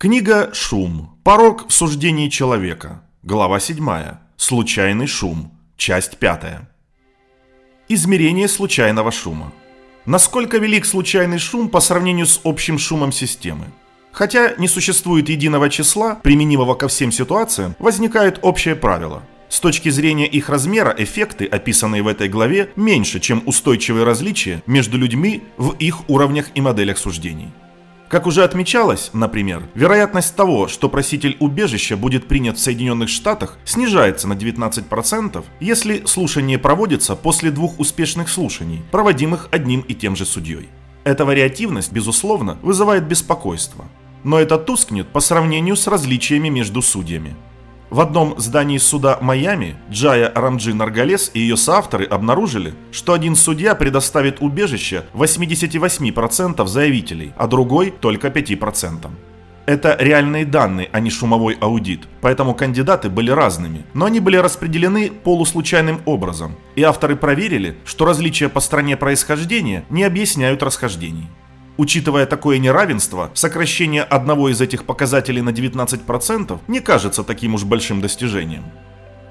Книга «Шум. Порог в суждении человека». Глава 7. Случайный шум. Часть 5. Измерение случайного шума. Насколько велик случайный шум по сравнению с общим шумом системы? Хотя не существует единого числа, применимого ко всем ситуациям, возникает общее правило. С точки зрения их размера, эффекты, описанные в этой главе, меньше, чем устойчивые различия между людьми в их уровнях и моделях суждений. Как уже отмечалось, например, вероятность того, что проситель убежища будет принят в Соединенных Штатах, снижается на 19%, если слушание проводится после двух успешных слушаний, проводимых одним и тем же судьей. Эта вариативность, безусловно, вызывает беспокойство. Но это тускнет по сравнению с различиями между судьями. В одном здании суда Майами Джая Рамджи Наргалес и ее соавторы обнаружили, что один судья предоставит убежище 88% заявителей, а другой только 5%. Это реальные данные, а не шумовой аудит, поэтому кандидаты были разными, но они были распределены полуслучайным образом, и авторы проверили, что различия по стране происхождения не объясняют расхождений. Учитывая такое неравенство, сокращение одного из этих показателей на 19% не кажется таким уж большим достижением.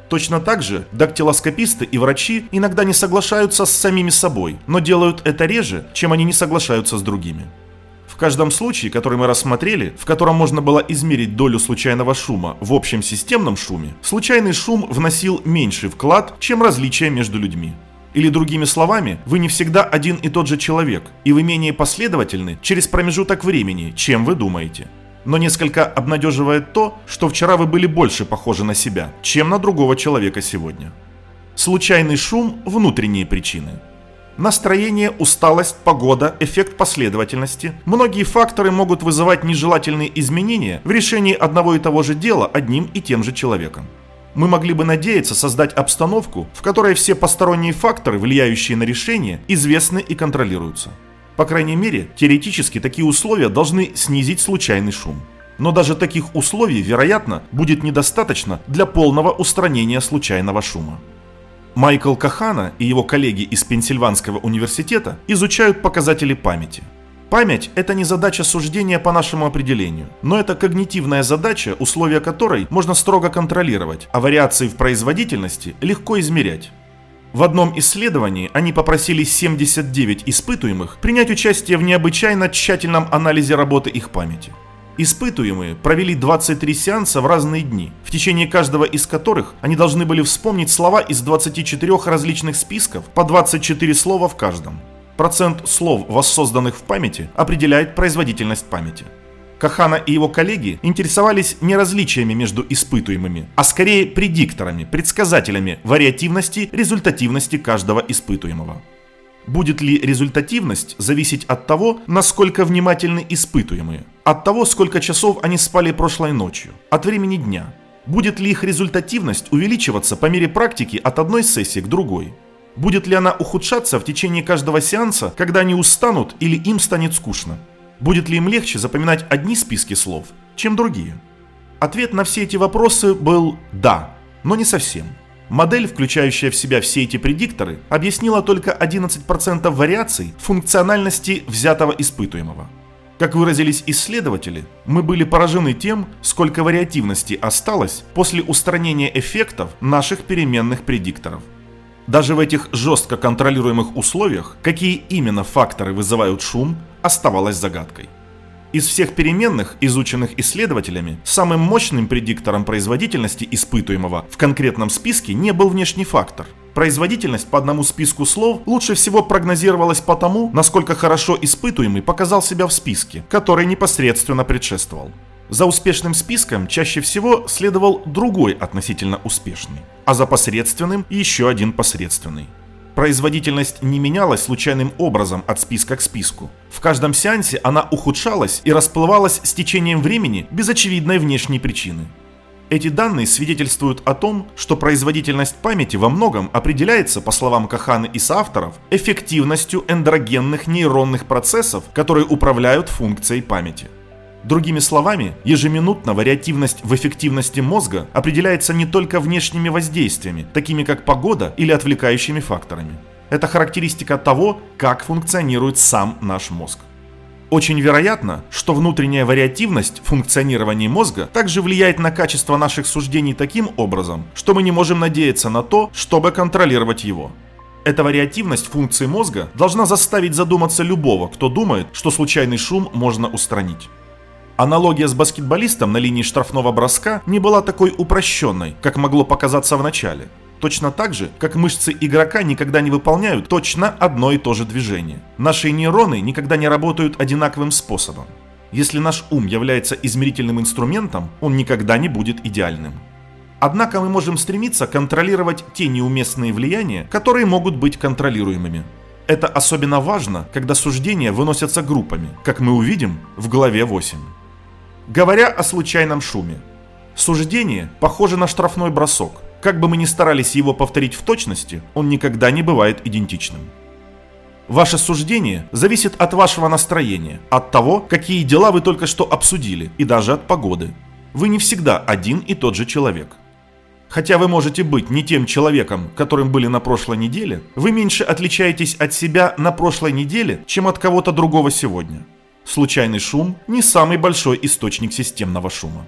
Точно так же дактилоскописты и врачи иногда не соглашаются с самими собой, но делают это реже, чем они не соглашаются с другими. В каждом случае, который мы рассмотрели, в котором можно было измерить долю случайного шума в общем системном шуме, случайный шум вносил меньший вклад, чем различия между людьми. Или другими словами, вы не всегда один и тот же человек, и вы менее последовательны через промежуток времени, чем вы думаете. Но несколько обнадеживает то, что вчера вы были больше похожи на себя, чем на другого человека сегодня. Случайный шум – внутренние причины. Настроение, усталость, погода, эффект последовательности. Многие факторы могут вызывать нежелательные изменения в решении одного и того же дела одним и тем же человеком мы могли бы надеяться создать обстановку, в которой все посторонние факторы, влияющие на решение, известны и контролируются. По крайней мере, теоретически такие условия должны снизить случайный шум. Но даже таких условий, вероятно, будет недостаточно для полного устранения случайного шума. Майкл Кахана и его коллеги из Пенсильванского университета изучают показатели памяти – Память – это не задача суждения по нашему определению, но это когнитивная задача, условия которой можно строго контролировать, а вариации в производительности легко измерять. В одном исследовании они попросили 79 испытуемых принять участие в необычайно тщательном анализе работы их памяти. Испытуемые провели 23 сеанса в разные дни, в течение каждого из которых они должны были вспомнить слова из 24 различных списков по 24 слова в каждом. Процент слов, воссозданных в памяти, определяет производительность памяти. Кахана и его коллеги интересовались не различиями между испытуемыми, а скорее предикторами, предсказателями вариативности, результативности каждого испытуемого. Будет ли результативность зависеть от того, насколько внимательны испытуемые, от того, сколько часов они спали прошлой ночью, от времени дня. Будет ли их результативность увеличиваться по мере практики от одной сессии к другой, Будет ли она ухудшаться в течение каждого сеанса, когда они устанут или им станет скучно? Будет ли им легче запоминать одни списки слов, чем другие? Ответ на все эти вопросы был «да», но не совсем. Модель, включающая в себя все эти предикторы, объяснила только 11% вариаций функциональности взятого испытуемого. Как выразились исследователи, мы были поражены тем, сколько вариативности осталось после устранения эффектов наших переменных предикторов – даже в этих жестко контролируемых условиях, какие именно факторы вызывают шум, оставалось загадкой. Из всех переменных, изученных исследователями, самым мощным предиктором производительности испытуемого в конкретном списке не был внешний фактор. Производительность по одному списку слов лучше всего прогнозировалась по тому, насколько хорошо испытуемый показал себя в списке, который непосредственно предшествовал. За успешным списком чаще всего следовал другой относительно успешный, а за посредственным еще один посредственный. Производительность не менялась случайным образом от списка к списку. В каждом сеансе она ухудшалась и расплывалась с течением времени без очевидной внешней причины. Эти данные свидетельствуют о том, что производительность памяти во многом определяется, по словам Каханы и соавторов, эффективностью эндогенных нейронных процессов, которые управляют функцией памяти. Другими словами, ежеминутно вариативность в эффективности мозга определяется не только внешними воздействиями, такими как погода или отвлекающими факторами. Это характеристика того, как функционирует сам наш мозг. Очень вероятно, что внутренняя вариативность функционирования мозга также влияет на качество наших суждений таким образом, что мы не можем надеяться на то, чтобы контролировать его. Эта вариативность функции мозга должна заставить задуматься любого, кто думает, что случайный шум можно устранить. Аналогия с баскетболистом на линии штрафного броска не была такой упрощенной, как могло показаться в начале. Точно так же, как мышцы игрока никогда не выполняют точно одно и то же движение. Наши нейроны никогда не работают одинаковым способом. Если наш ум является измерительным инструментом, он никогда не будет идеальным. Однако мы можем стремиться контролировать те неуместные влияния, которые могут быть контролируемыми. Это особенно важно, когда суждения выносятся группами, как мы увидим в главе 8. Говоря о случайном шуме. Суждение похоже на штрафной бросок. Как бы мы ни старались его повторить в точности, он никогда не бывает идентичным. Ваше суждение зависит от вашего настроения, от того, какие дела вы только что обсудили, и даже от погоды. Вы не всегда один и тот же человек. Хотя вы можете быть не тем человеком, которым были на прошлой неделе, вы меньше отличаетесь от себя на прошлой неделе, чем от кого-то другого сегодня. Случайный шум не самый большой источник системного шума.